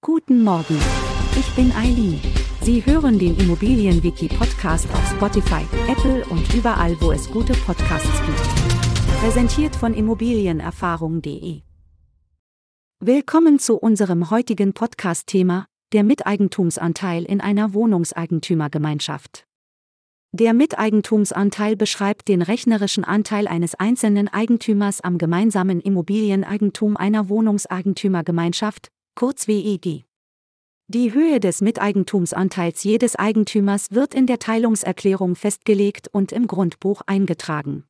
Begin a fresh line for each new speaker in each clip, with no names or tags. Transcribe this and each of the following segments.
Guten Morgen. Ich bin Eileen. Sie hören den Immobilienwiki-Podcast auf Spotify, Apple und überall, wo es gute Podcasts gibt. Präsentiert von Immobilienerfahrung.de. Willkommen zu unserem heutigen Podcast-Thema, der Miteigentumsanteil in einer Wohnungseigentümergemeinschaft. Der Miteigentumsanteil beschreibt den rechnerischen Anteil eines einzelnen Eigentümers am gemeinsamen Immobilieneigentum einer Wohnungseigentümergemeinschaft, kurz WEG. Die Höhe des Miteigentumsanteils jedes Eigentümers wird in der Teilungserklärung festgelegt und im Grundbuch eingetragen.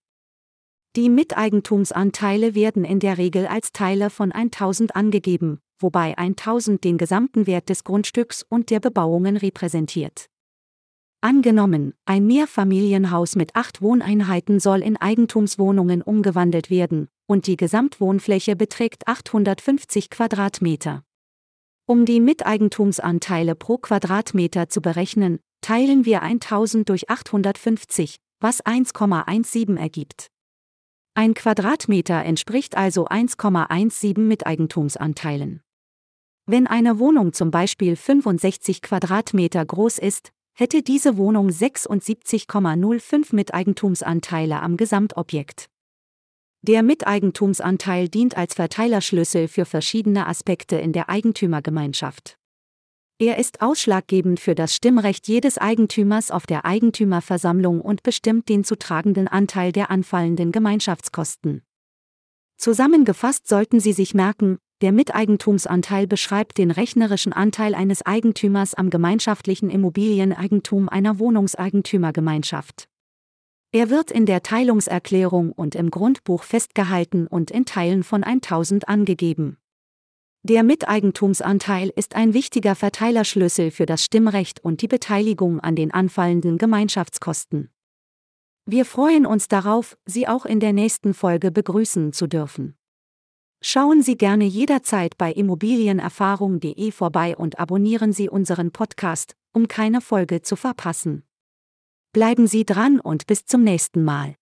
Die Miteigentumsanteile werden in der Regel als Teile von 1000 angegeben, wobei 1000 den gesamten Wert des Grundstücks und der Bebauungen repräsentiert. Angenommen, ein Mehrfamilienhaus mit acht Wohneinheiten soll in Eigentumswohnungen umgewandelt werden, und die Gesamtwohnfläche beträgt 850 Quadratmeter. Um die Miteigentumsanteile pro Quadratmeter zu berechnen, teilen wir 1000 durch 850, was 1,17 ergibt. Ein Quadratmeter entspricht also 1,17 Miteigentumsanteilen. Wenn eine Wohnung zum Beispiel 65 Quadratmeter groß ist, hätte diese Wohnung 76,05 Miteigentumsanteile am Gesamtobjekt. Der Miteigentumsanteil dient als Verteilerschlüssel für verschiedene Aspekte in der Eigentümergemeinschaft. Er ist ausschlaggebend für das Stimmrecht jedes Eigentümers auf der Eigentümerversammlung und bestimmt den zu tragenden Anteil der anfallenden Gemeinschaftskosten. Zusammengefasst sollten Sie sich merken, der Miteigentumsanteil beschreibt den rechnerischen Anteil eines Eigentümers am gemeinschaftlichen Immobilieneigentum einer Wohnungseigentümergemeinschaft. Er wird in der Teilungserklärung und im Grundbuch festgehalten und in Teilen von 1000 angegeben. Der Miteigentumsanteil ist ein wichtiger Verteilerschlüssel für das Stimmrecht und die Beteiligung an den anfallenden Gemeinschaftskosten. Wir freuen uns darauf, Sie auch in der nächsten Folge begrüßen zu dürfen. Schauen Sie gerne jederzeit bei immobilienerfahrung.de vorbei und abonnieren Sie unseren Podcast, um keine Folge zu verpassen. Bleiben Sie dran und bis zum nächsten Mal.